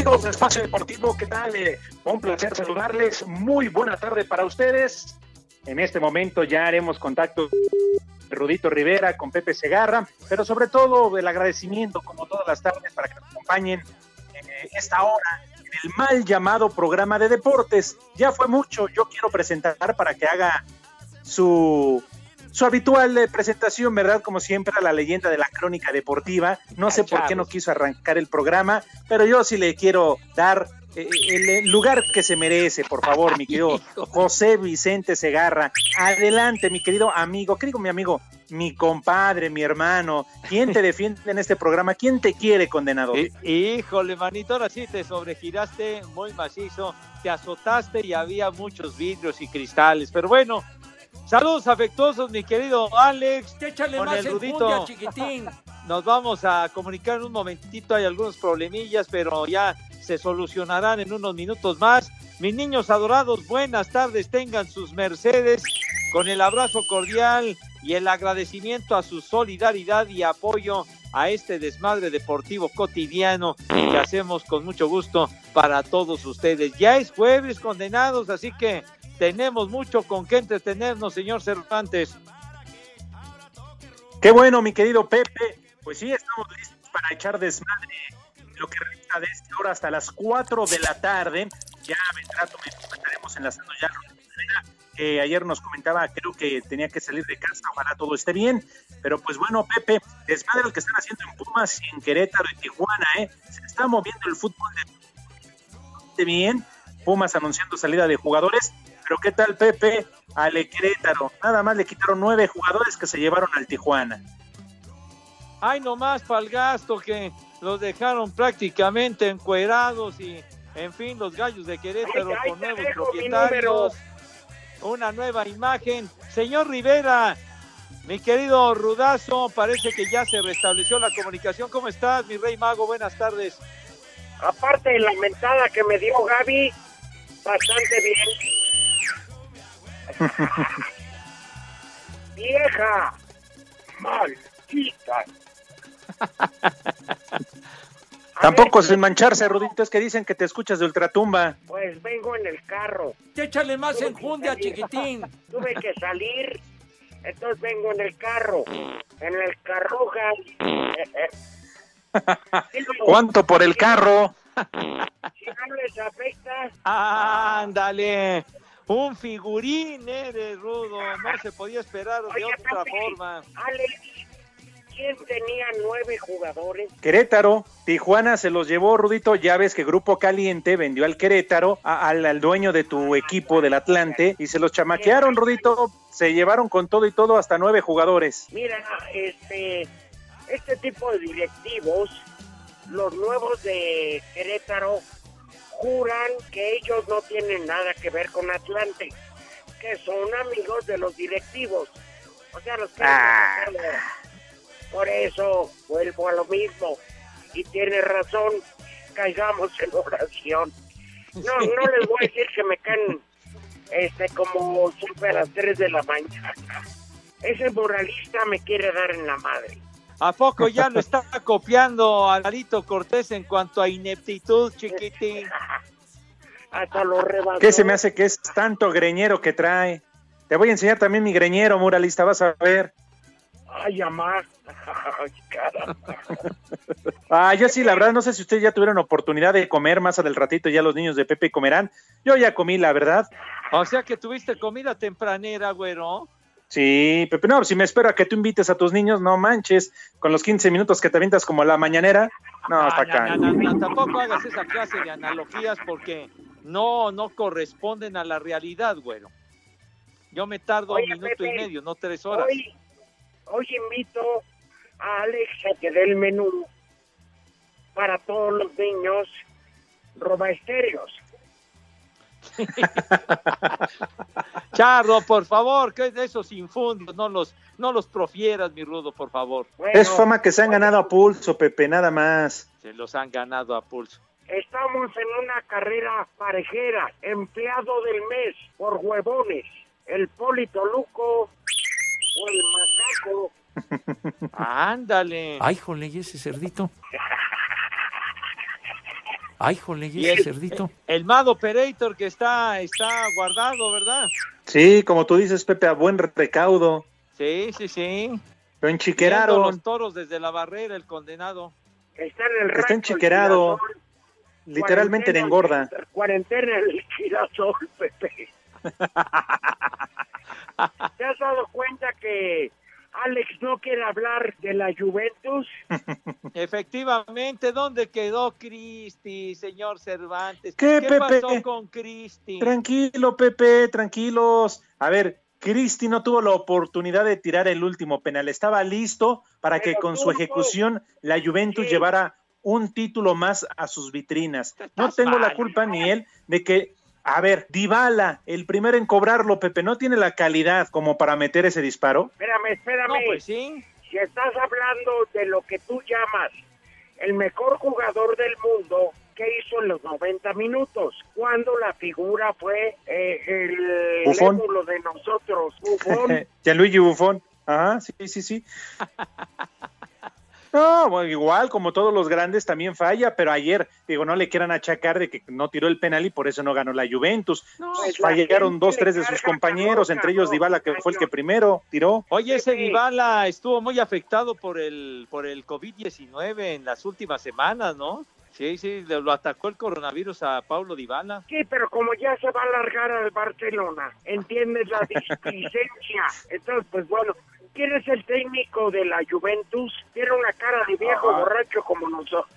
Amigos de Espacio Deportivo, ¿qué tal? Eh, un placer saludarles. Muy buena tarde para ustedes. En este momento ya haremos contacto con Rudito Rivera, con Pepe Segarra, pero sobre todo el agradecimiento, como todas las tardes, para que nos acompañen en eh, esta hora en el mal llamado programa de deportes. Ya fue mucho, yo quiero presentar para que haga su, su habitual eh, presentación, ¿verdad? Como siempre, a la leyenda de la crónica deportiva. No sé por qué no quiso arrancar el programa, pero yo sí le quiero dar eh, el eh, lugar que se merece, por favor, mi querido José Vicente Segarra. Adelante, mi querido amigo, ¿qué digo mi amigo? Mi compadre, mi hermano. ¿Quién te defiende en este programa? ¿Quién te quiere, condenado? Hí- Híjole, manito, ahora sí te sobregiraste muy macizo, te azotaste y había muchos vidrios y cristales. Pero bueno, saludos afectuosos, mi querido Alex. Échale Con más el Rudito. chiquitín. Nos vamos a comunicar en un momentito, hay algunos problemillas, pero ya se solucionarán en unos minutos más. Mis niños adorados, buenas tardes, tengan sus mercedes con el abrazo cordial y el agradecimiento a su solidaridad y apoyo a este desmadre deportivo cotidiano que hacemos con mucho gusto para todos ustedes. Ya es jueves condenados, así que tenemos mucho con qué entretenernos, señor Cervantes. Qué bueno, mi querido Pepe. Pues sí, estamos listos para echar desmadre lo que resta de esta hora hasta las 4 de la tarde. Ya vendrá tu estaremos enlazando ya. que ayer nos comentaba, creo que tenía que salir de casa, ojalá todo esté bien. Pero pues bueno, Pepe, desmadre lo que están haciendo en Pumas, y en Querétaro y Tijuana, ¿eh? Se está moviendo el fútbol de bien. Pumas anunciando salida de jugadores. Pero ¿qué tal, Pepe? Ale Querétaro. Nada más le quitaron nueve jugadores que se llevaron al Tijuana. Ay, nomás para el gasto que los dejaron prácticamente encuerados y, en fin, los gallos de Querétaro Ay, ay, con nuevos propietarios. Una nueva imagen. Señor Rivera, mi querido Rudazo, parece que ya se restableció la comunicación. ¿Cómo estás, mi rey mago? Buenas tardes. Aparte de la mentada que me dio Gaby, bastante bien. Vieja, maldita. Tampoco sin mancharse, Rudito, es que dicen que te escuchas de ultratumba. Pues vengo en el carro. Échale más enjundia, chiquitín. Tuve que salir, entonces vengo en el carro. En el carruja. ¿Cuánto por el carro? Si no les afecta, Ándale. Un figurín eres, Rudo. No se podía esperar de Oye, otra forma. Alex, ¿quién tenía nueve jugadores? Querétaro, Tijuana se los llevó, Rudito. Ya ves que Grupo Caliente vendió al Querétaro, a- al, al dueño de tu equipo del Atlante, y se los chamaquearon, Rudito. Se llevaron con todo y todo hasta nueve jugadores. Mira, este, este tipo de directivos, los nuevos de Querétaro, juran que ellos no tienen nada que ver con Atlante, que son amigos de los directivos. O sea, los que... Ah. Por eso vuelvo a lo mismo. Y tiene razón, caigamos en oración. No, no les voy a decir que me caen este, como siempre a las 3 de la mañana. Ese moralista me quiere dar en la madre. ¿A poco ya lo está copiando a Larito Cortés en cuanto a ineptitud, chiquitín? hasta lo rebasó. ¿Qué se me hace que es tanto greñero que trae? Te voy a enseñar también mi greñero, muralista, vas a ver. Ay, amá. Ay, caramba. Ah, yo sí, la verdad, no sé si ustedes ya tuvieron oportunidad de comer más del ratito, ya los niños de Pepe comerán. Yo ya comí, la verdad. O sea que tuviste comida tempranera, güero. Sí, Pepe, no, si me espero a que tú invites a tus niños, no manches, con los 15 minutos que te avientas como la mañanera, no, Ah, hasta acá. na, tampoco hagas esa clase de analogías porque no, no corresponden a la realidad, güero. Yo me tardo Oye, un minuto Pepe, y medio, no tres horas. Hoy, hoy invito a Alex a que dé el menú para todos los niños robaestéreos. Charro, por favor, que de esos infundios no los, no los profieras, mi rudo, por favor. Bueno, Es fama que se han ganado a pulso, Pepe, nada más. Se los han ganado a pulso. Estamos en una carrera parejera, empleado del mes por huevones, el Polito Luco o el Macaco. Ándale. Ay, jole, ¿y ese cerdito? Ay, jole, ¿y Y ese el- cerdito? El Mad Operator que está, está guardado, ¿verdad? Sí, como tú dices, Pepe, a buen recaudo. Sí, sí, sí. Lo Viendo enchiqueraron. los toros desde la barrera, el condenado. Está en el Está rancho enchiquerado. El Girasol, Literalmente en cuarentena- engorda. Cuarentena en el girasol, Pepe. ¿Te has dado cuenta que Alex no quiere hablar de la Juventus? Efectivamente, ¿dónde quedó Cristi, señor Cervantes? ¿Qué, Pepe? pasó con Cristi? Tranquilo, Pepe, tranquilos. A ver, Cristi no tuvo la oportunidad de tirar el último penal. Estaba listo para que con su ejecución la Juventus Sí. llevara un título más a sus vitrinas. No tengo la culpa ni él de que, a ver, Dybala, el primero en cobrarlo, Pepe, no tiene la calidad como para meter ese disparo. Espérame, espérame. No, pues sí. Si estás hablando de lo que tú llamas el mejor jugador del mundo, ¿qué hizo en los 90 minutos? Cuando la figura fue eh, el Buffon. de nosotros, Bufón. Gianluigi Buffon. Ajá, sí, sí, sí. No, bueno, igual como todos los grandes también falla, pero ayer, digo, no le quieran achacar de que no tiró el penal y por eso no ganó la Juventus. No, Pues la Fallaron dos, tres de sus compañeros, entre ellos. Dybala, que fue el que primero tiró. Oye, ese. Dybala estuvo muy afectado por el por el COVID-19 en las últimas semanas, ¿no? Sí, sí, le- lo atacó el coronavirus a Paulo Dybala. Sí, pero como ya se va a alargar al Barcelona, entiendes la displicencia. Entonces, pues bueno, ¿quién es el técnico de la Juventus? Tiene una cara de viejo borracho como nosotros.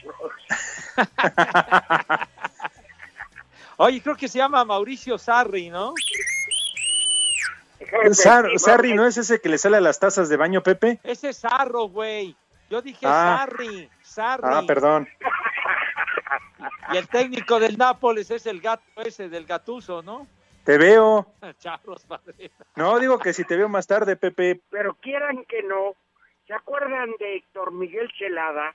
Oye, creo que se llama Mauricio Sarri, ¿no? Sar- Sarri no es ese que le sale a las tazas de baño, Pepe. Ese es Sarro, güey. Yo dije Ah. Sarri, Sarri. Ah, perdón. Y el técnico del Nápoles es el gato ese del Gatuso, ¿no? Te veo. Charlos padre. No, digo que si te veo más tarde, Pepe. Pero quieran que no, ¿se acuerdan de Héctor Miguel Celada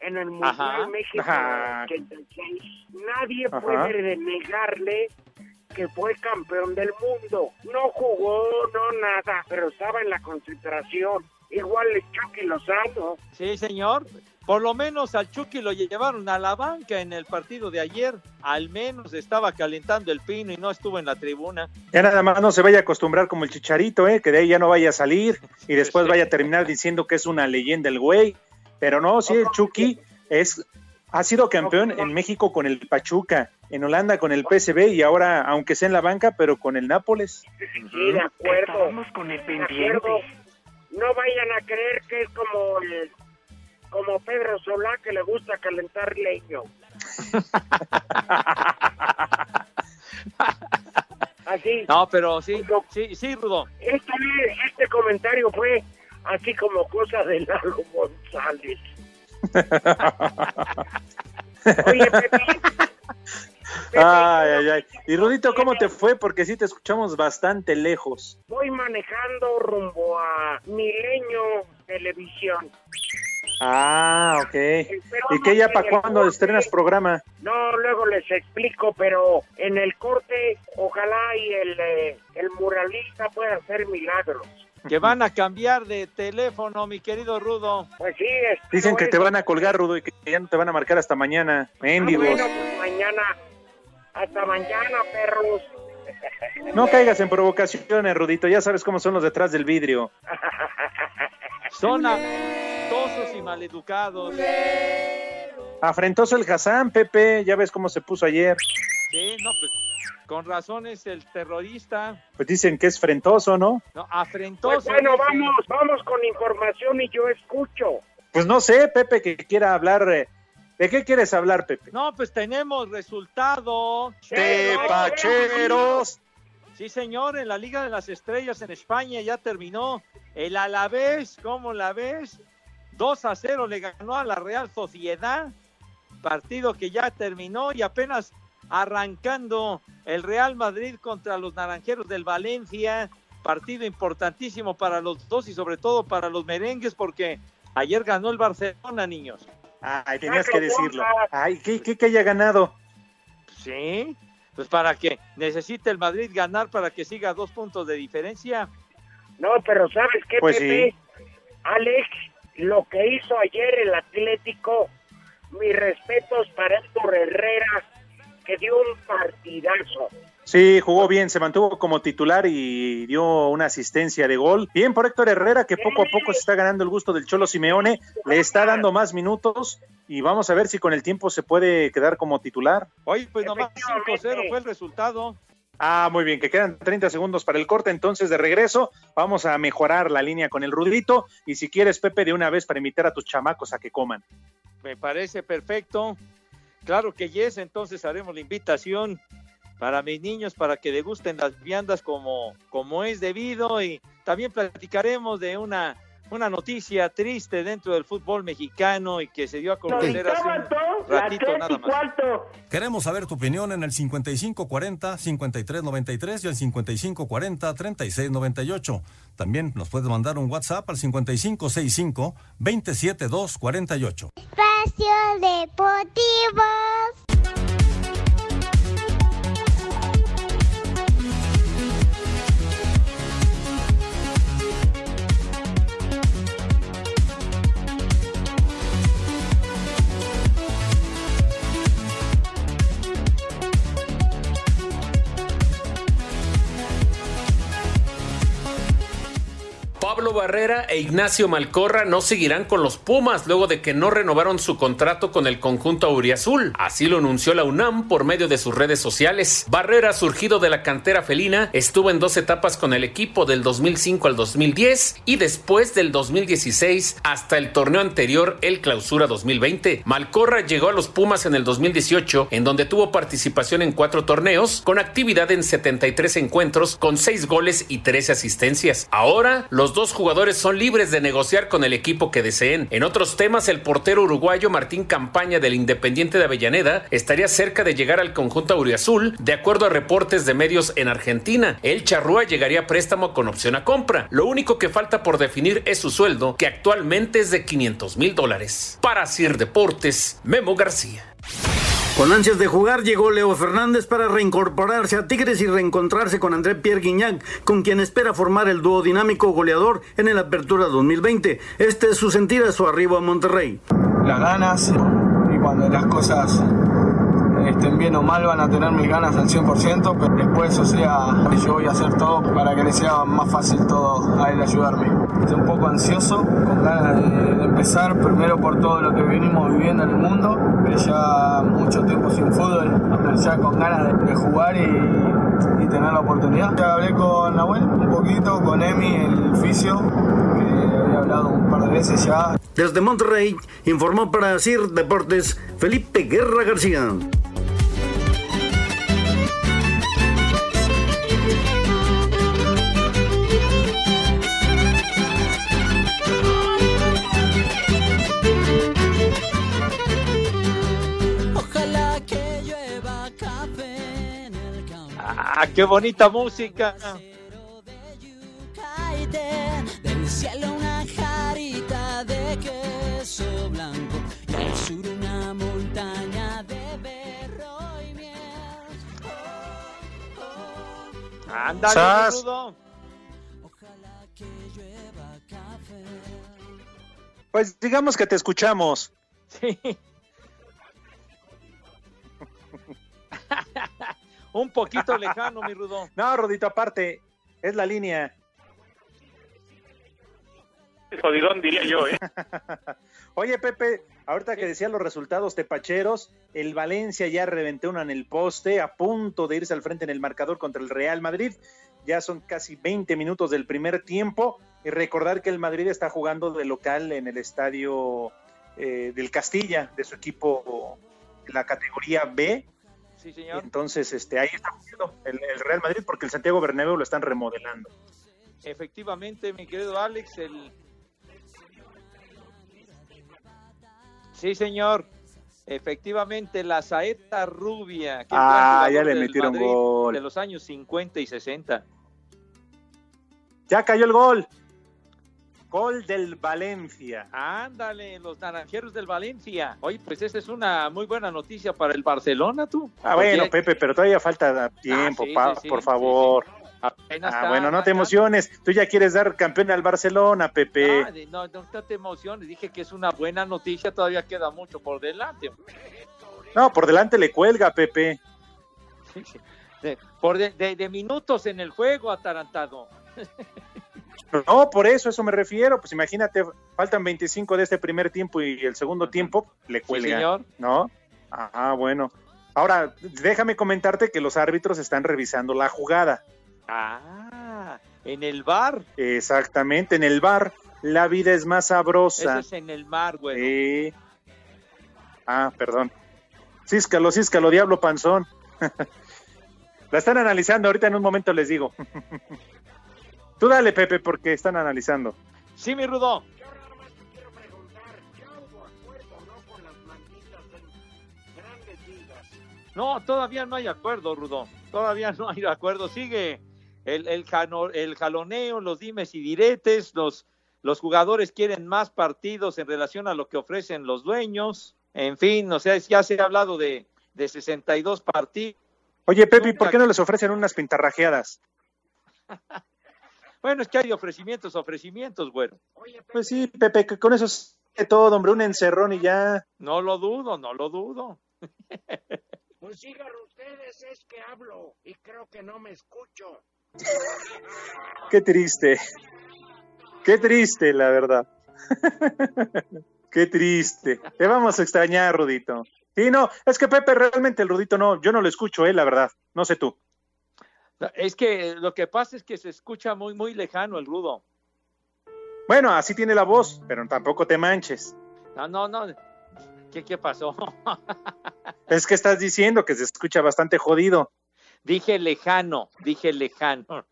en el Mundial Ajá. México Ajá. 86? Nadie Ajá. puede negarle que fue campeón del mundo. No jugó, no nada, pero estaba en la concentración. Igual el Chucky Lozano. Sí, señor. Por lo menos al Chucky lo llevaron a la banca en el partido de ayer. Al menos estaba calentando el pino y no estuvo en la tribuna. Ya nada más no se vaya a acostumbrar como el chicharito, ¿eh? que de ahí ya no vaya a salir y después Sí. vaya a terminar diciendo que es una leyenda el güey. Pero no, sí, el Chucky es, ha sido campeón en México con el Pachuca, en Holanda con el PSV y ahora, aunque sea en la banca, pero con el Nápoles. Sí, de acuerdo. Estábamos con el pendiente. No vayan a creer que es como el, como Pedro Solá que le gusta calentar leño. Así. No, pero sí, sí, sí, Rudo. Este, este comentario fue así como cosa de Lalo González. Oye, Pepe. Ay, ay, ay. Y Rudito, ¿cómo te fue? Porque sí te escuchamos bastante lejos. Voy manejando rumbo a Milenio Televisión. Ah, ok. ¿Y qué ya para cuándo corte- estrenas programa? No, luego les explico, pero en el corte, ojalá y el, eh, el muralista pueda hacer milagros. Que van a cambiar de teléfono, mi querido Rudo. Pues sí, Dicen que te van a colgar, Rudo, y que ya no te van a marcar hasta mañana. Ah, Mendigos. bueno, pues mañana Hasta mañana, perros. No caigas en provocaciones, Rudito. Ya sabes cómo son los detrás del vidrio. Son amistosos y maleducados. Afrentoso el Hassan, Pepe. Ya ves cómo se puso ayer. Sí, no, pues con razón es el terrorista. Pues dicen que es frentoso, ¿no? No, afrentoso. Pues bueno, vamos, vamos con información y yo escucho. Pues no sé, Pepe, que quiera hablar. ¿De qué quieres hablar, Pepe? No, pues tenemos resultado. Tepacheros. Sí, señor, en la Liga de las Estrellas en España ya terminó. El Alavés, ¿cómo la ves? 2 a 0 le ganó a la Real Sociedad. Partido que ya terminó y apenas arrancando el Real Madrid contra los Naranjeros del Valencia. Partido importantísimo para los dos y sobre todo para los merengues porque ayer ganó el Barcelona, niños. Ay, tenías que decirlo. Ay, ¿qué, qué que haya ganado? Sí, pues para que necesite el Madrid ganar para que siga dos puntos de diferencia. No, pero ¿sabes qué, Pues Pepe? Alex, lo que hizo ayer el Atlético, mis respetos para Héctor Herrera, que dio un partidazo. Sí, jugó bien, se mantuvo como titular y dio una asistencia de gol. Bien por Héctor Herrera, que poco a poco se está ganando el gusto del Cholo Simeone, le está dando más minutos y vamos a ver si con el tiempo se puede quedar como titular. Oye, pues nomás Efectivamente. 5-0 fue el resultado. Ah, muy bien, que quedan 30 segundos para el corte, entonces de regreso vamos a mejorar la línea con el Rudito y si quieres, Pepe, de una vez para invitar a tus chamacos a que coman. Me parece perfecto. Claro que yes, entonces haremos la invitación para mis niños para que degusten las viandas como, como es debido y también platicaremos de una, una noticia triste dentro del fútbol mexicano y que se dio a conocer hace un ratito nada más. Queremos saber tu opinión en el 5540-5393 y el 5540-3698. También nos puedes mandar un WhatsApp al 5565-27248. Espacio Deportivo. Pablo Barrera e Ignacio Malcorra no seguirán con los Pumas luego de que no renovaron su contrato con el conjunto auriazul. Así lo anunció la UNAM por medio de sus redes sociales. Barrera, surgido de la cantera felina, estuvo en dos etapas con el equipo del 2005 al 2010 y después del 2016 hasta el torneo anterior, el Clausura 2020. Malcorra llegó a los Pumas en el 2018, en donde tuvo participación en cuatro torneos, con actividad en 73 encuentros, con seis goles y 13 asistencias. Ahora, los dos jugadores son libres de negociar con el equipo que deseen. En otros temas, el portero uruguayo Martín Campaña del Independiente de Avellaneda estaría cerca de llegar al conjunto auriazul, de acuerdo a reportes de medios en Argentina. El charrúa llegaría a préstamo con opción a compra. Lo único que falta por definir es su sueldo, que actualmente es de 500 mil dólares. Para Sir Deportes, Memo García. Con ansias de jugar llegó Leo Fernández para reincorporarse a Tigres y reencontrarse con André Pierre Guignac, con quien espera formar el dúo dinámico goleador en el Apertura 2020. Este es su sentir a su arribo a Monterrey. las ganas y cuando las cosas estén bien o mal van a tener mis ganas al 100%, pero después, o sea, yo voy a hacer todo para que le sea más fácil todo a él ayudarme. Estoy un poco ansioso, con ganas de, empezar, primero por todo lo que venimos viviendo en el mundo, que ya mucho tiempo sin fútbol, pero ya con ganas de jugar y, y tener la oportunidad. Ya hablé con Nahuel un poquito, con Emi, el fisio, que había hablado un par de veces ya, Desde Monterrey informó para CIR Deportes Felipe Guerra García. Ah, qué bonita música. Del cielo una jarita de queso blanco y al sur una montaña de berro y miel. Ándale. Ojalá que llueva café. Pues digamos que te escuchamos. Sí. Un poquito lejano, mi Rudo. No, Rudito, aparte, es la línea. Jodidón, diría yo, ¿eh? Oye, Pepe, ahorita que decía los resultados tepacheros, el Valencia ya reventó una en el poste, a punto de irse al frente en el marcador contra el Real Madrid. Ya son casi 20 minutos del primer tiempo. Y recordar que el Madrid está jugando de local en el estadio eh, del Castilla, de su equipo en la categoría B. Sí, señor. Entonces, este, ahí está jugando el, el Real Madrid porque el Santiago Bernabéu lo están remodelando. Efectivamente, mi querido Alex, el... Sí, señor. Efectivamente, la saeta rubia. que Ah, ya le metieron Madrid gol. De los años 50 y 60. Ya cayó el gol. Gol del Valencia. Ándale, los naranjeros del Valencia. Oye, pues esa es una muy buena noticia para el Barcelona, tú. Ah, bueno, Pepe, pero todavía falta tiempo, sí, pa- sí, sí, por favor. apenas Ah, está- bueno, no te emociones. Tú ya quieres dar campeón al Barcelona, Pepe. Ah, no, no, no te emociones. Dije que es una buena noticia. Todavía queda mucho por delante. No, por delante le cuelga, Pepe. Por de, de- de minutos en el juego, atarantado. No, por eso, eso me refiero. Pues imagínate, faltan 25 de este primer tiempo y el segundo tiempo le cuelga. señor. ¿No? Ah, bueno. Ahora, déjame comentarte que los árbitros están revisando la jugada. Ah, en el bar. Exactamente, en el bar la vida es más sabrosa. Ese es en el mar, güey. Sí. Ah, perdón. Císcalo, císcalo, diablo panzón. La están analizando, ahorita en un momento les digo. Tú dale, Pepe, porque están analizando. Sí, mi Rudo. No, todavía no hay acuerdo, Rudo. Todavía no hay acuerdo. Sigue el, el, jano- el jaloneo, los dimes y diretes. Los, los jugadores quieren más partidos en relación a lo que ofrecen los dueños. En fin, o sea, ya se ha hablado de, de 62 partidos. Oye, Pepe, ¿por qué no les ofrecen unas pintarrajeadas? Bueno, es que hay ofrecimientos, ofrecimientos, güero. Pues sí, Pepe, que con eso es todo, hombre, un encerrón y ya. No lo dudo, no lo dudo. Pues sigan ustedes, es que hablo y creo que no me escucho. Qué triste. Qué triste, la verdad. Qué triste. Te vamos a extrañar, Rudito. Sí, no, es que Pepe realmente el Rudito no, yo no lo escucho, eh, la verdad. No sé tú. Es que lo que pasa es que se escucha muy, muy lejano el rudo. Bueno, así tiene la voz, pero tampoco te manches. No, no, no. ¿Qué, qué pasó? Es que estás diciendo que se escucha bastante jodido. Dije lejano, dije lejano.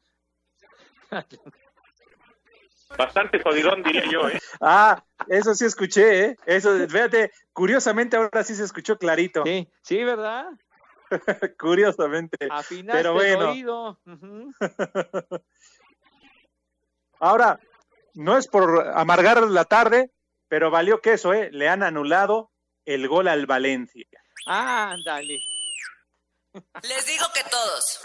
Bastante jodidón, diría yo, ¿eh? Ah, eso sí escuché, ¿eh? Eso, fíjate, curiosamente ahora sí se escuchó clarito. Sí, sí, ¿verdad? curiosamente. Afinaste Pero bueno. el oído. Ahora, no es por amargar la tarde, pero valió queso, ¿eh? Le han anulado el gol al Valencia. Ándale. Les digo que todos.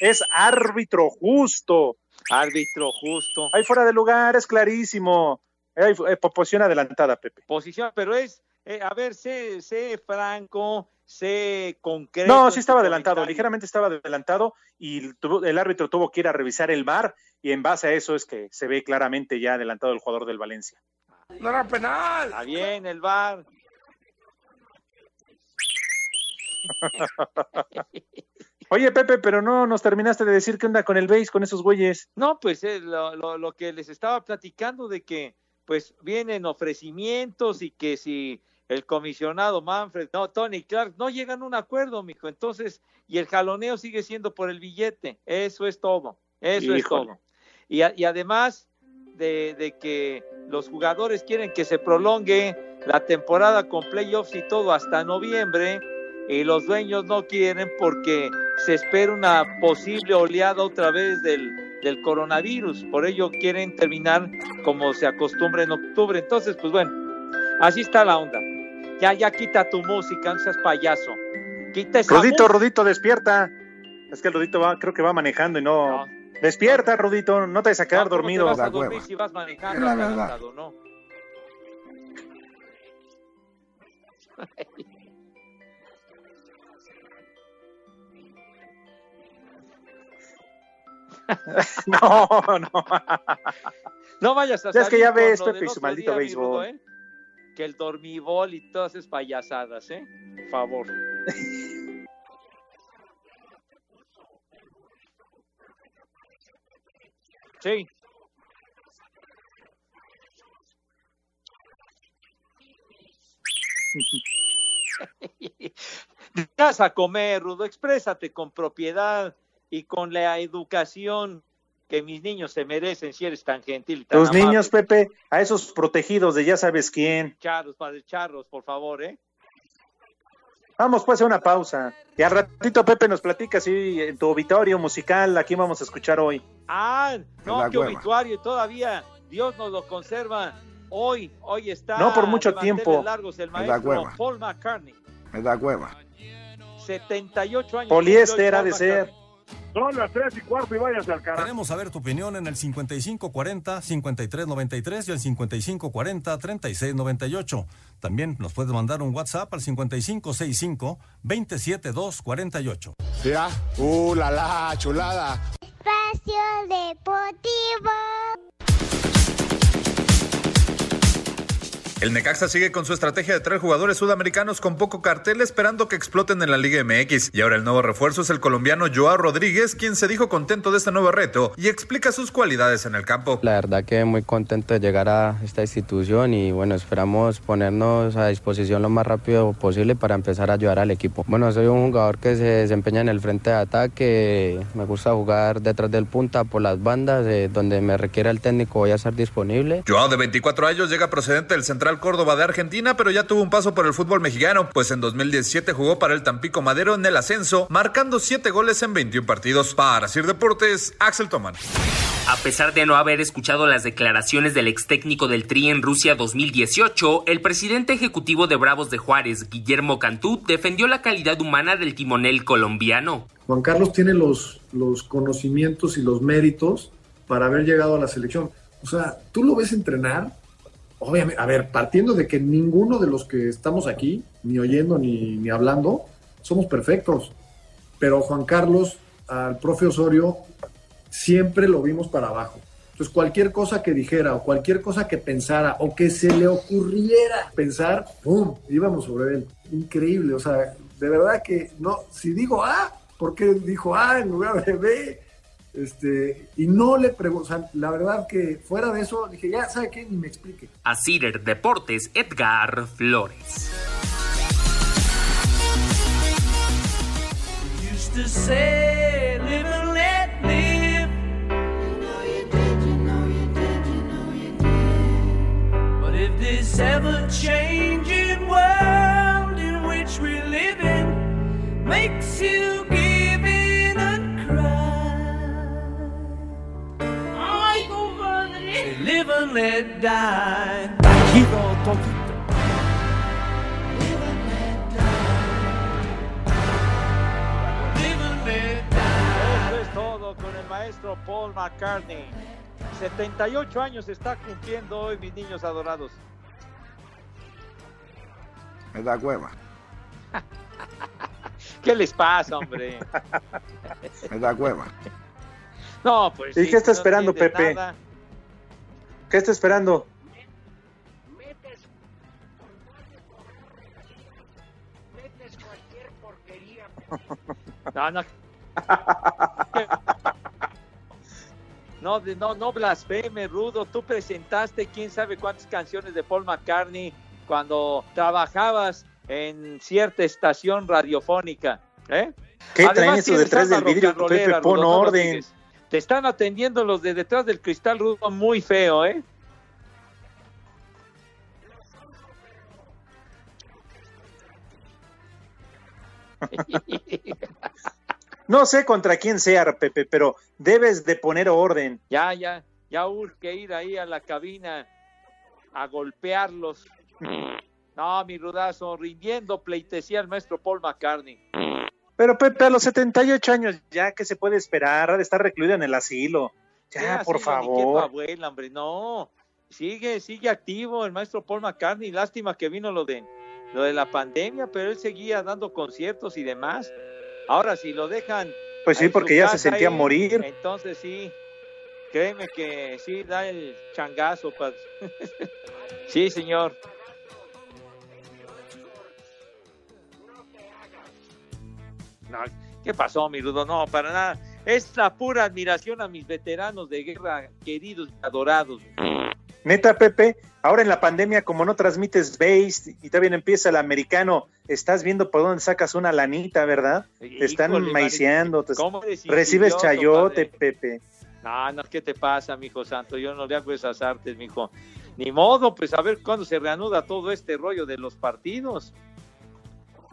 Es árbitro justo. Árbitro justo. Ahí fuera de lugar, es clarísimo. Hay eh, posición adelantada, Pepe. Posición, pero es, eh, a ver, sé, sé franco, sé concreto. No, sí estaba adelantado, comentario. ligeramente estaba adelantado y tuvo- el árbitro tuvo que ir a revisar el bar y en base a eso es que se ve claramente ya adelantado el jugador del Valencia. No era penal. Está bien, el bar. Oye, Pepe, pero no nos terminaste de decir qué onda con el base, con esos güeyes. No, pues eh, lo, lo- lo que les estaba platicando de que pues vienen ofrecimientos y que si el comisionado Manfred, no, Tony Clark, no llegan a un acuerdo, mijo. Entonces, y el jaloneo sigue siendo por el billete. Eso es todo. Eso es todo. Y, a- y además de, de que los jugadores quieren que se prolongue la temporada con playoffs y todo hasta noviembre, y los dueños no quieren porque se espera una posible oleada otra vez del, del coronavirus. Por ello quieren terminar como se acostumbra en octubre. Entonces, pues bueno, así está la onda. Ya, ya quita tu música, no seas payaso. Quita esa Rudito, música. Rudito, despierta. Es que el Rudito va, creo que va manejando y no. Despierta, Rudito, no te vas a quedar No, ¿cómo dormido. te vas a dormir si vas manejando Es la verdad. adelantado, no? No, no. No vayas a Ya es que salir ya ves, Pepe, su maldito día, béisbol. Rudo, ¿eh? Que el dormibol y todas esas payasadas, ¿eh? Por favor. Sí. Vas a comer, Rudo, exprésate con propiedad y con la educación que mis niños se merecen si eres tan gentil. Tan Tus amable. niños, Pepe, a esos protegidos de ya sabes quién. Charros, padre Charros, por favor, ¿eh? Vamos pues a una pausa. Y al ratito, Pepe, nos platica así en tu auditorio musical, aquí vamos a escuchar hoy. Ah, no, qué hueva. obituario, todavía Dios nos lo conserva. Hoy, hoy está. No por mucho tiempo. largos el Me da hueva. Paul McCartney, Me da hueva. 78 años. Poliéster ha de ser. Son las 3 y cuarto y váyase al carajo. Queremos saber tu opinión en el 5540-5393 y el 5540-3698. También nos puedes mandar un WhatsApp al 5565-27248. Ya, uh, la la, chulada. Espacio Deportivo. El Necaxa sigue con su estrategia de traer jugadores sudamericanos con poco cartel esperando que exploten en la Liga MX. Y ahora el nuevo refuerzo es el colombiano Joao Rodríguez, quien se dijo contento de este nuevo reto y explica sus cualidades en el campo. La verdad que muy contento de llegar a esta institución y bueno, esperamos ponernos a disposición lo más rápido posible para empezar a ayudar al equipo. Bueno, soy un jugador que se desempeña en el frente de ataque, me gusta jugar detrás del punta por las bandas, eh, donde me requiera el técnico voy a estar disponible. Joao, de 24 años, llega procedente del Central Córdoba de Argentina, pero ya tuvo un paso por el fútbol mexicano, pues en 2017 jugó para el Tampico Madero en el ascenso, marcando 7 goles en 21 partidos. Para Sir Deportes, Axel Toman. A pesar de no haber escuchado las declaraciones del ex técnico del Tri en Rusia 2018, el presidente ejecutivo de Bravos de Juárez, Guillermo Cantú, defendió la calidad humana del timonel colombiano. Juan Carlos tiene los, los conocimientos y los méritos para haber llegado a la selección. O sea, tú lo ves entrenar, obviamente, a ver, partiendo de que ninguno de los que estamos aquí, ni oyendo ni, ni hablando, somos perfectos. Pero Juan Carlos, al profe Osorio, siempre lo vimos para abajo. Entonces, cualquier cosa que dijera o cualquier cosa que pensara o que se le ocurriera pensar, ¡pum! íbamos sobre él. Increíble, o sea, de verdad que no, si digo A, ¿por qué dijo A en lugar de B? Este, y no le o sea, la verdad que fuera de eso, dije, ya, ¿sabe qué? Ni me explique. A Cider Deportes, Edgar Flores. used to say, live and let live. You know you did, you know you did, you know you did. But if this ever changing world in which we live in makes you die. Eso es todo con el maestro Paul McCartney. 78 años está cumpliendo hoy, mis niños adorados. Me da hueva. ¿Qué les pasa, hombre? Me da hueva. No, pues. ¿Y sí, qué está no esperando, Pepe? nada. ¿Qué está esperando? No, no. No, de- no, no blasfeme, Rudo. Tú presentaste quién sabe cuántas canciones de Paul McCartney cuando trabajabas en cierta estación radiofónica. ¿eh? ¿Qué Además, traen tienes detrás del vidrio, Pepe? Pon Rudo, orden. Te están atendiendo los de detrás del cristal, Rudo, muy feo, ¿eh? No sé contra quién sea, Pepe, pero debes de poner orden. Ya, ya, ya urge ir ahí a la cabina a golpearlos. No, mi rudazo, rindiendo pleitesía al maestro Paul McCartney. Pero Pepe, a los 78 años, ya que se puede esperar, ha de estar recluido en el asilo. ¿Qué Ya, por asilo, favor. abuela, hombre, no. Sigue, sigue activo el maestro Paul McCartney. Lástima que vino lo de, lo de la pandemia, pero él seguía dando conciertos y demás. Ahora, si lo dejan Pues sí, porque ya se sentía ahí. morir. Entonces sí, créeme que sí, da el changazo. sí, señor. No, ¿Qué pasó, mi Rudo? No, para nada. Es la pura admiración a mis veteranos de guerra, queridos y adorados. Neta, Pepe, ahora en la pandemia, como no transmites base y también empieza el americano, estás viendo por dónde sacas una lanita, ¿verdad? Te están maiceando, te- ¿cómo eres recibes chayote, padre? Pepe. No, no, ¿qué te pasa, mijo santo? Yo no le hago esas artes, mijo. Ni modo, pues a ver cuándo se reanuda todo este rollo de los partidos.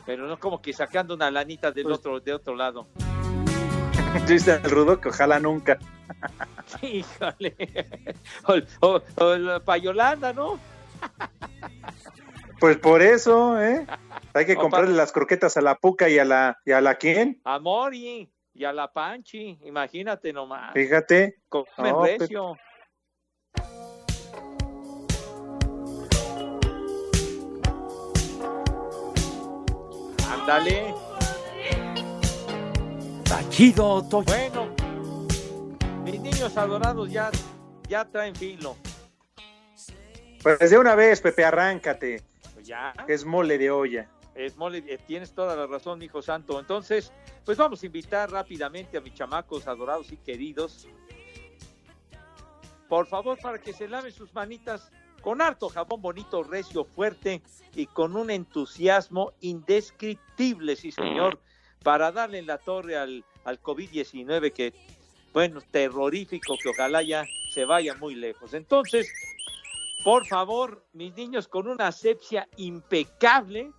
Pero no como que sacando una lanita del Pues otro, de otro lado. Dice el rudo que ojalá nunca. Híjole. O, o- o la payolanda, ¿no? Pues por eso, ¿eh? Hay que comprarle las croquetas a la puca y a la, y a la quién. A Mori y a la Panchi, imagínate nomás. Fíjate. Comen No, Pepe. recio. Ándale. Está chido, Toño. Bueno, mis niños adorados ya, ya traen filo. Pues de una vez, Pepe, arráncate. Pues ya. Es mole de olla. Es mole, eh, tienes toda la razón, hijo santo. Entonces, pues vamos a invitar rápidamente a mis chamacos adorados y queridos. Por favor, para que se laven sus manitas con harto jabón bonito, recio, fuerte y con un entusiasmo indescriptible, sí señor, para darle en la torre al, al COVID-19 que, bueno, terrorífico, que ojalá ya se vaya muy lejos. Entonces, por favor, mis niños, con una asepsia impecable,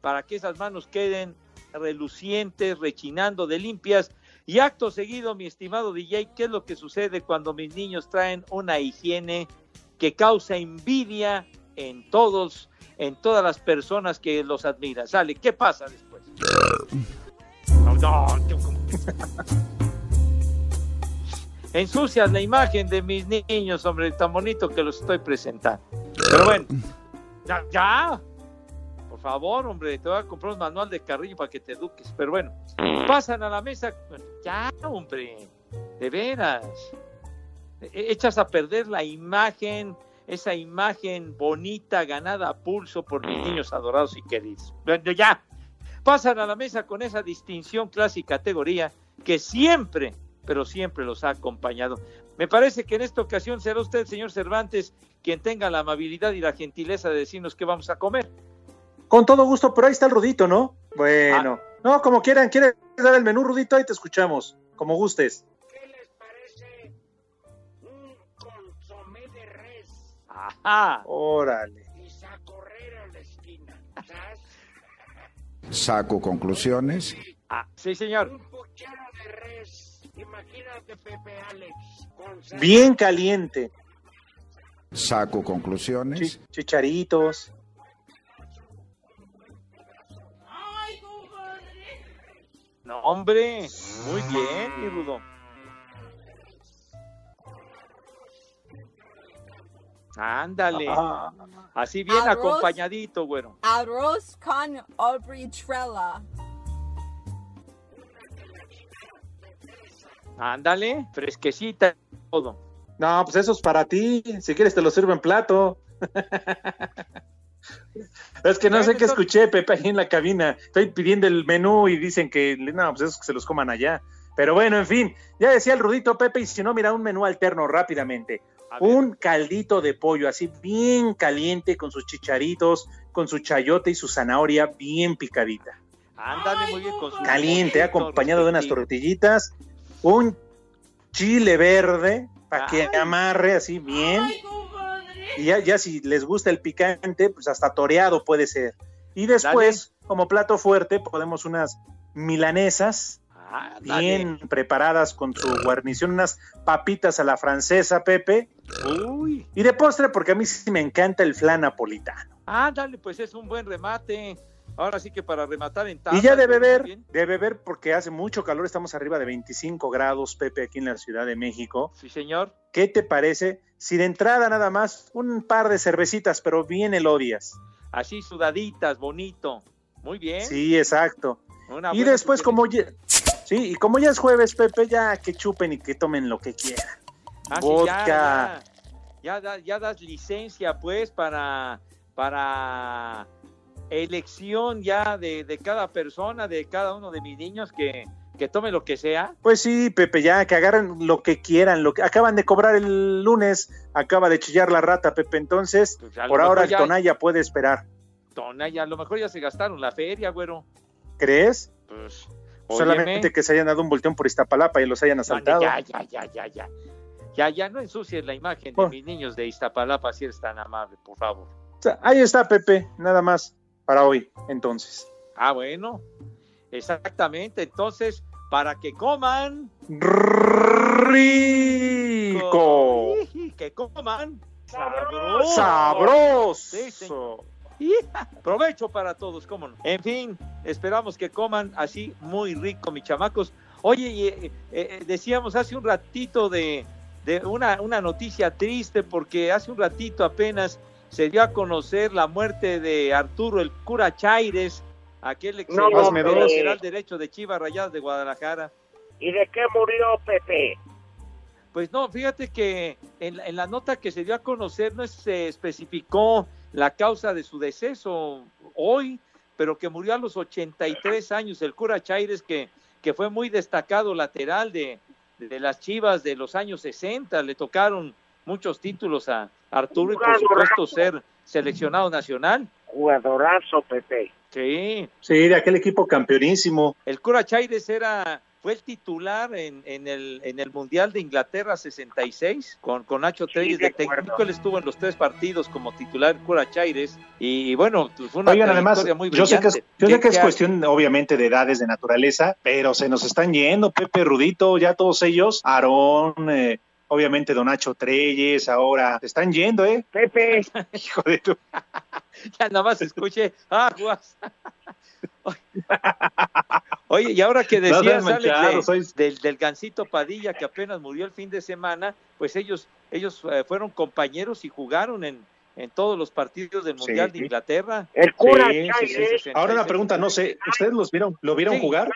para que esas manos queden relucientes, rechinando de limpias. Y acto seguido, mi estimado DJ, ¿qué es lo que sucede cuando mis niños traen una higiene que causa envidia en todos, en todas las personas que los admiran? Sale, ¿qué pasa después? No, no, Ensucias la imagen de mis niños, hombre, tan bonito que los estoy presentando. Pero bueno, ya, ya. Por favor, hombre, te voy a comprar un manual de carrillo para que te eduques. Pero bueno, pasan a la mesa. Ya, hombre, de veras. E- Echas a perder la imagen, esa imagen bonita, ganada a pulso por mis niños adorados y queridos. Bueno, Ya, pasan a la mesa con esa distinción, clase y categoría que siempre, pero siempre los ha acompañado. Me parece que en esta ocasión será usted, señor Cervantes, quien tenga la amabilidad y la gentileza de decirnos qué vamos a comer. Con todo gusto, pero ahí está el Rudito, ¿no? Bueno. Ah. No, como quieran, ¿quieres dar el menú, Rudito? Ahí te escuchamos, como gustes. Ajá. Órale. Saco conclusiones. Ah, sí, señor. Imagínate, Pepe Alex, con Bien caliente. Saco conclusiones. Chi- chicharitos. No, hombre, muy bien, mi Rudo. Ándale. Ah. Así bien Arroz. acompañadito, güero. Arroz con obritrella. Ándale, fresquecita, todo. No, pues eso es para ti. Si quieres te lo sirvo en plato. es que no sé Bueno, qué escuché, Pepe, ahí en la cabina. Estoy pidiendo el menú y dicen que no, pues esos que se los coman allá. Pero bueno, en fin, ya decía el Rudito Pepe, y si no, mira un menú alterno rápidamente. Un caldito de pollo, así bien caliente, con sus chicharitos, con su chayote y su zanahoria bien picadita. Ándale muy bien con su Caliente, acompañado de unas tortillitas, un chile verde para que amarre así bien. Y ya, ya si les gusta el picante, pues hasta toreado puede ser. Y después, como plato fuerte, podemos unas milanesas Bien preparadas con su guarnición, unas papitas a la francesa, Pepe. Uy. Y de postre, porque a mí sí me encanta el flan napolitano. Ándale, pues es un buen remate. Ahora sí que para rematar en Y tablas, ya de beber, de beber porque hace mucho calor, estamos arriba de 25 grados, Pepe, aquí en la Ciudad de México. Sí, señor. ¿Qué te parece si de entrada nada más un par de cervecitas, pero bien elodias? Así sudaditas, bonito. Muy bien. Sí, exacto. Una y después, como ya, Sí, y como ya es jueves, Pepe, ya que chupen y que tomen lo que quieran. Ah, Vodka. ya, ya, ya da- ya das licencia, pues, para, para elección ya de, de cada persona, de cada uno de mis niños que, que tome lo que sea. Pues sí, Pepe, ya que agarren lo que quieran, lo que acaban de cobrar el lunes, acaba de chillar la rata, Pepe, entonces Pues por ahora el ya- Tonaya puede esperar. Tonaya, a lo mejor ya se gastaron la feria, güero. ¿Crees? Pues, Solamente que se hayan dado un volteón por Iztapalapa y los hayan asaltado. Ya, ya, ya, ya, ya. Ya, ya, no ensucies la imagen de Oh. mis niños de Iztapalapa, si eres tan amable, por favor. Ahí está, Pepe, nada más para hoy, entonces. Ah, bueno. Exactamente. Entonces, para que coman. Rico. Que coman. Sabroso. Sabroso. Provecho para todos, cómo no. En fin, esperamos que coman así muy rico, mis chamacos. Oye, y, eh, eh, decíamos hace un ratito de, de una, una noticia triste, porque hace un ratito apenas se dio a conocer la muerte de Arturo el cura Chaires, aquel ex No, lateral derecho de Chivas Rayadas de Guadalajara. ¿Y de qué murió Pepe? Pues no, fíjate que en, en la nota que se dio a conocer no se especificó la causa de su deceso hoy, pero que murió a los 83 años. El cura Chaires, que, que fue muy destacado lateral de, de las Chivas de los años 60, le tocaron muchos títulos a Arturo y por supuesto ser seleccionado nacional. Jugadorazo, Pepe. Sí. Sí, de aquel equipo campeonísimo. El cura Chaires era, fue el titular en, en el, en el Mundial de Inglaterra 66 con, con Nacho Treyes de técnico. Él estuvo en los tres partidos como titular cura Chaires y, bueno, pues, fue una Oigan, además, muy yo sé que es, brillante. yo sé que es ¿Qué- cuestión, obviamente, de edades, de naturaleza, pero se nos están yendo, Pepe Rudito, ya todos ellos, Aarón, eh, obviamente Don Nacho Treyes, ahora se están yendo, ¿eh? Pepe. Hijo de tu... ya nada más escuché aguas. Oye, y ahora que decías Alex, de- manchados, sois- del, del Gancito Padilla que apenas murió el fin de semana, pues ellos ellos eh, fueron compañeros y jugaron en, en todos los partidos del Mundial de Inglaterra. El cura Sí, sí. Ahora una pregunta, no sé, ¿ustedes los vieron, lo vieron Sí. jugar?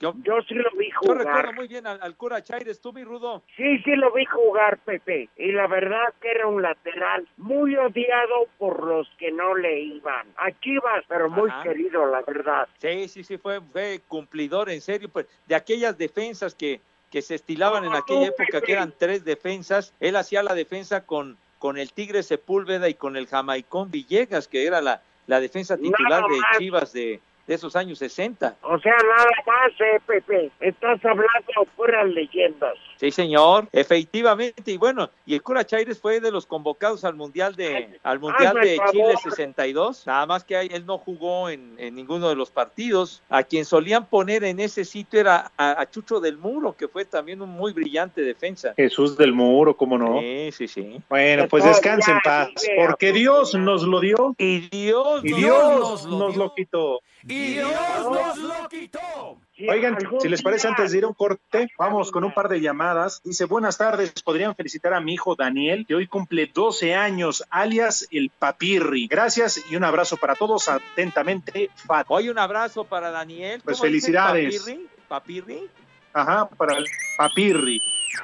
Yo, Yo sí lo vi yo recuerdo jugar. muy bien al, al cura Chaires, tú mi rudo. Sí, sí lo vi jugar, Pepe. Y la verdad que era un lateral muy odiado por los que no le iban. A Chivas, pero muy Ajá. querido, la verdad. Sí, sí, sí, fue, fue cumplidor, en serio, pues de aquellas defensas que, que se estilaban en aquella época, que eran tres defensas, él hacía la defensa con, con el Tigre Sepúlveda y con el Jamaicón Villegas, que era la, la defensa titular de. Chivas de, de esos años 60. O sea, nada más, eh, Pepe. Estás hablando puras leyendas. Sí, señor, efectivamente, y bueno, y el Cura Chaires fue de los convocados al Mundial de al Mundial hazme de Chile favor. 62, nada más que él no jugó en, en ninguno de los partidos. A quien solían poner en ese sitio era a, a Chucho del Muro, que fue también un muy brillante defensa. Jesús del Muro, ¿cómo no? Sí, sí, sí. Bueno, pues descansen en paz, porque Dios nos lo dio Y Dios, y nos- Dios nos lo quitó. Y Dios nos lo quitó. Oigan, si les parece, antes de ir a un corte, vamos con un par de llamadas. Dice, buenas tardes, podrían felicitar a mi hijo Daniel, que hoy cumple 12 años, alias el Papirri. Gracias y un abrazo para todos. Atentamente, Fat. Hoy un abrazo para Daniel. Pues felicidades. Papirri, Papirri. Ajá, para el Papirri.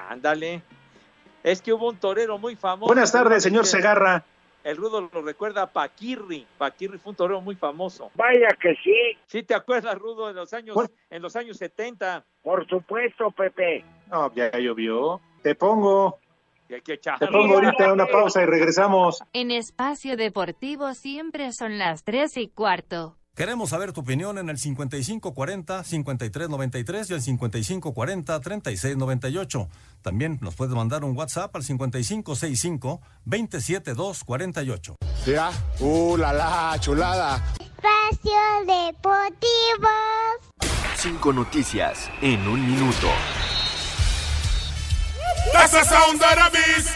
Ándale. Es que hubo un torero muy famoso. Buenas tardes, señor Segarra. El Rudo lo recuerda a Paquirri. Paquirri fue un torero muy famoso. Vaya que sí. Sí, te acuerdas, Rudo, en los años, en los años 70. Por supuesto, Pepe. No, ya llovió. Te pongo, te pongo ahorita una pausa y regresamos. En Espacio Deportivo siempre son las 3 y cuarto. Queremos saber tu opinión en el 5540-5393 y el 5540-3698. También nos puedes mandar un WhatsApp al 5565-27248. Ya, uh, la la, chulada. Espacio Deportivo. Cinco noticias en un minuto. That's the sound of the beast.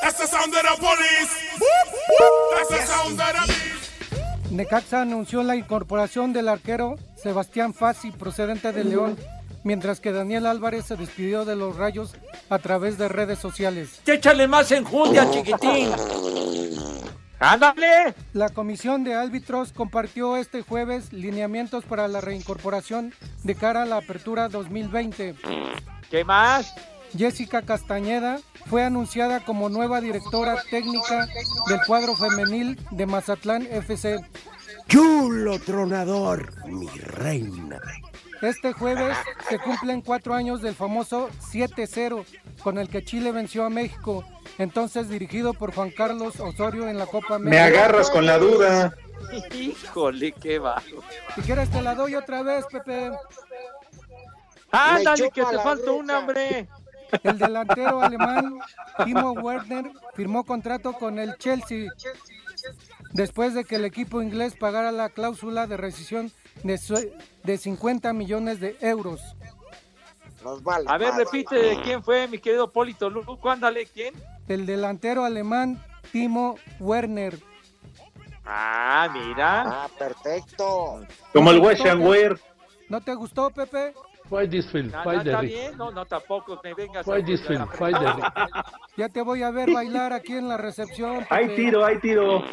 That's the sound of the police. That's the sound of the beast. Necaxa anunció la incorporación del arquero Sebastián Fassi procedente de León, mientras que Daniel Álvarez se despidió de los Rayos a través de redes sociales. Échale más enjundia, chiquitín. ¡Ándale! La Comisión de Árbitros compartió este jueves lineamientos para la reincorporación de cara a la apertura 2020. ¿Qué más? Jessica Castañeda fue anunciada como nueva directora técnica del cuadro femenil de Mazatlán FC. Chulo tronador, mi reina. Este jueves se cumplen cuatro años del famoso 7-0 con el que Chile venció a México, entonces dirigido por Juan Carlos Osorio en la Copa Me agarras con la duda. Híjole, qué bajo. Si quieres te la doy otra vez, Pepe. Ándale, que te falta un hombre. El delantero alemán Timo Werner firmó contrato con el Chelsea después de que el equipo inglés pagara la cláusula de rescisión de, de 50 millones de euros. A ver, repite de quién fue, mi querido Polito Luco. Ándale, ¿quién? El delantero alemán Timo Werner. Ah, mira. Ah, perfecto. Como el Weir. ¿No te gustó, Pepe? Fight this film, Ah, fight no, the está bien, no, no, tampoco me vengas. Fight a- this film, fight the. Ya te voy a ver bailar aquí en la recepción. Hay Pepe. tiro, hay tiro.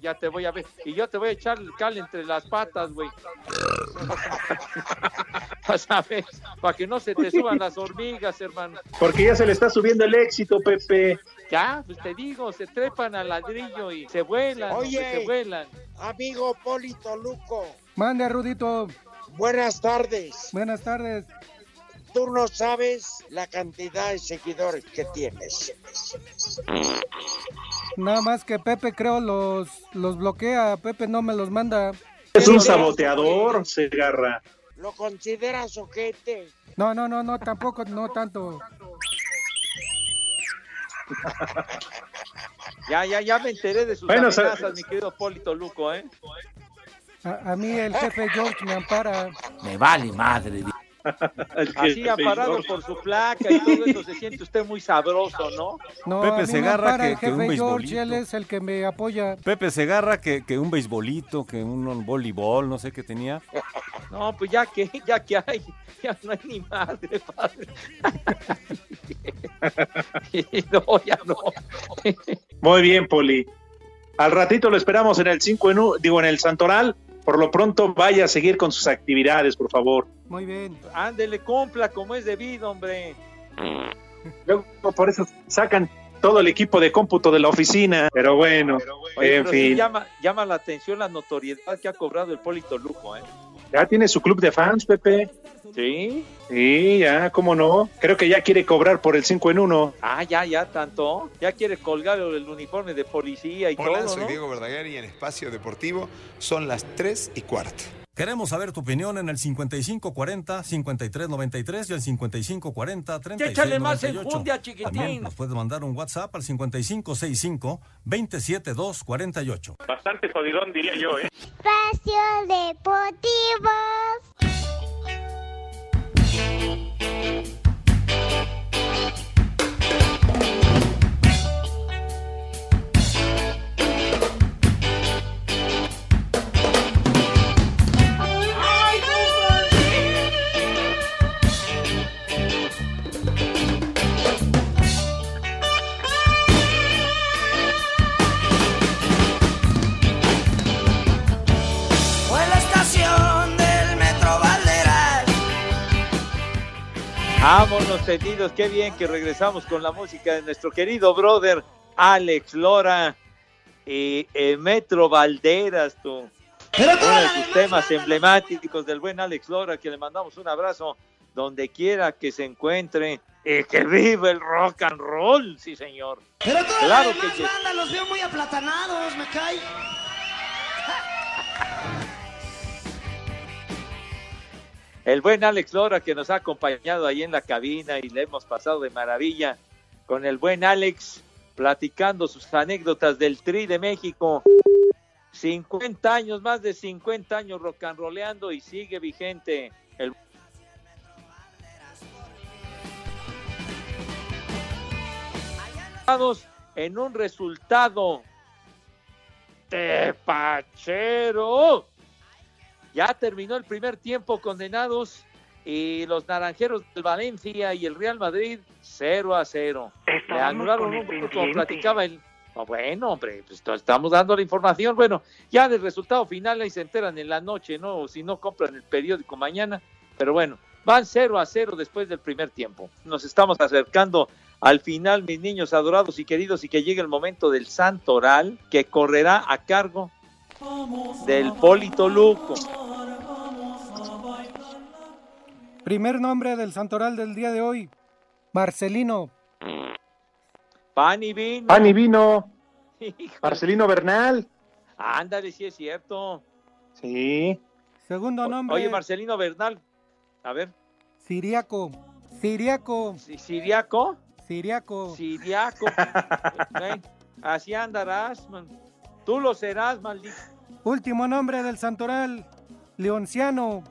Ya te voy a ver. Y yo te voy a echar el cal entre las patas, güey. Vas a ver, para que no se te suban las hormigas, hermano. Porque ya se le está subiendo el éxito, Pepe. Ya, pues te digo, se trepan al ladrillo y se vuelan, Oye. se vuelan. Amigo Polito Luco, Mande, Rudito. Buenas tardes. Buenas tardes. Tú no sabes la cantidad de seguidores que tienes. Nada más que Pepe creo los, los bloquea. Pepe no me los manda. Es un saboteador, Segarra. ¿Lo consideras ojete? No, no, no, no, tampoco, no tanto. Ya, ya, ya me enteré de sus Bueno, se- amenazas, mi querido Polito Luco, ¿eh? A, a mí el jefe George me ampara. Me vale madre. Así amparado por su placa y todo eso, se siente usted muy sabroso, ¿no? No, Pepe Segarra, que- el que un George, beisbolito. él es el que me apoya. Pepe Segarra, que, que un beisbolito, que un voleibol, no sé qué tenía. No, pues ya que, ya que hay, ya no hay ni madre, padre. no, ya no. Muy bien, Poli. Al ratito lo esperamos en el 5 en u- digo en el Santoral. Por lo pronto vaya a seguir con sus actividades, por favor. Muy bien. Ándele, cumpla como es debido, hombre. Luego por eso sacan todo el equipo de cómputo de la oficina. Pero bueno, Oye, en pero sí fin. llama, llama la atención la notoriedad que ha cobrado el Polito Luco, ¿eh? Ya tiene su club de fans, Pepe. Sí. Sí, ya, cómo no. Creo que ya quiere cobrar por el 5 en 1. Ah, ya, ya, tanto. Ya quiere colgar el uniforme de policía y Hola, todo, soy ¿no? Diego Verdaguer y en Espacio Deportivo son las 3 y cuarto. Queremos saber tu opinión en el 5540-5393 y el 5540-3698. Échale más enjundia, chiquitín. También nos puedes mandar un WhatsApp al 5565-27248. Bastante jodidón, diría yo, ¿eh? Espacio Deportivo. Vámonos, tendidos. Qué bien que regresamos con la música de nuestro querido brother Alex Lora y eh, Metro Valderas, tú. Uno de sus temas emblemáticos del buen Alex Lora, que le mandamos un abrazo donde quiera que se encuentre. Y que vive el rock and roll, sí, señor. Pero toda Claro la que banda los veo muy aplatanados, me cae. El buen Alex Lora que nos ha acompañado ahí en la cabina y le hemos pasado de maravilla con el buen Alex platicando sus anécdotas del Tri de México. 50 años, más de 50 años rock and roleando y sigue vigente. El... En un resultado tepachero. Ya terminó el primer tiempo condenados y los naranjeros del Valencia y el Real Madrid 0 a 0. Le anularon un gol, como platicaba el, bueno, hombre, pues estamos dando la información. Bueno, ya del resultado final ahí se enteran en la noche, ¿no? O si no compran el periódico mañana. Pero bueno, van 0 a 0 después del primer tiempo. Nos estamos acercando al final, mis niños adorados y queridos, y que llegue el momento del santo oral que correrá a cargo del Polito Luco. Primer nombre del santoral del día de hoy, Marcelino. Pan y vino. Pan y vino. Marcelino Bernal. Ándale, sí es cierto. Sí. Segundo nombre, Oye, Marcelino Bernal, a ver, Siriaco. Siriaco. ¿si- ¿Siriaco? Siriaco. Siriaco. Así andarás, man. Tú lo serás, maldito. Último nombre del santoral, Leonciano.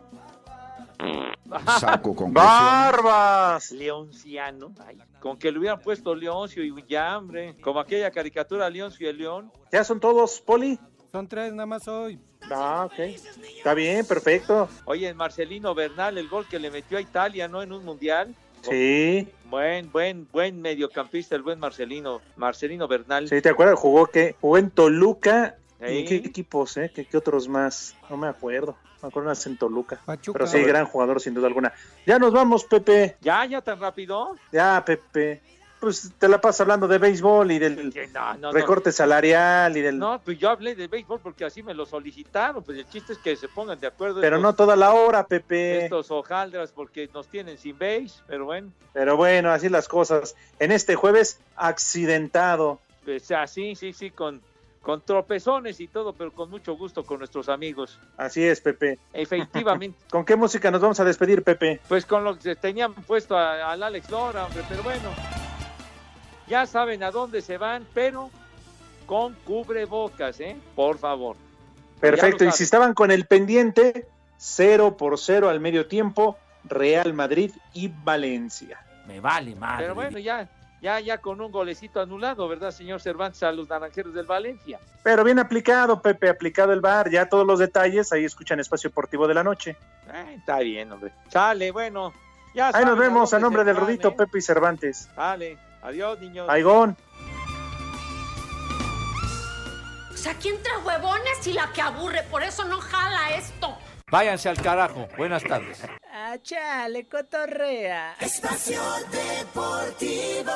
Saco conclusiones. Barbas. Leonciano. Ay, con que le hubieran puesto Leoncio y ya, hombre. Como aquella caricatura Leoncio y el León. ¿Ya son todos, Poli? Son tres nada más hoy. Ah, ok. Está bien, perfecto. Oye, Marcelino Bernal, el gol que le metió a Italia, ¿no? En un mundial. Sí. Buen, buen, buen mediocampista, el buen Marcelino. Marcelino Bernal. Sí, ¿te acuerdas? Jugó que jugó en Toluca. ¿Y qué equipos, eh? ¿Qué, qué otros más? No me acuerdo. Me acuerdo más en Toluca. Pachuca. Pero sí, gran jugador sin duda alguna. Ya nos vamos, Pepe. ¿Ya, ya tan rápido? Ya, Pepe. Pues te la pasas hablando de béisbol y del No, no. recorte salarial y del... No, pues yo hablé de béisbol porque así me lo solicitaron. Pues el chiste es que se pongan de acuerdo. Pero estos, no toda la hora, Pepe. estos hojaldras porque nos tienen sin béis. Pero bueno, Pero bueno, así las cosas. En este jueves, accidentado. pues así, sí, sí, con, con tropezones y todo, pero con mucho gusto con nuestros amigos. Así es, Pepe. Efectivamente, ¿Con qué música nos vamos a despedir, Pepe? pues con lo que tenían puesto al Alex Lora, hombre, pero bueno, ya saben a dónde se van, pero con cubrebocas, ¿eh? Por favor. Perfecto. Y si estaban con el pendiente, 0 por 0 al medio tiempo, Real Madrid y Valencia. Me vale madre. Pero bueno, ya, ya, ya con un golecito anulado, ¿verdad, señor Cervantes, a los naranjeros del Valencia? Pero bien aplicado, Pepe, aplicado el bar. Ya todos los detalles, ahí escuchan Espacio Deportivo de la Noche. Eh, está bien, hombre. Sale, bueno. Ya Ahí nos vemos a nombre del Rudito, ¿eh? Pepe y Cervantes. Sale. Adiós, niños. Aigón. O sea, ¿quién trae huevones y la que aburre? Por eso no jala esto. Váyanse al carajo. Buenas tardes. Ah, chale, cotorrea. Espacio Deportivo.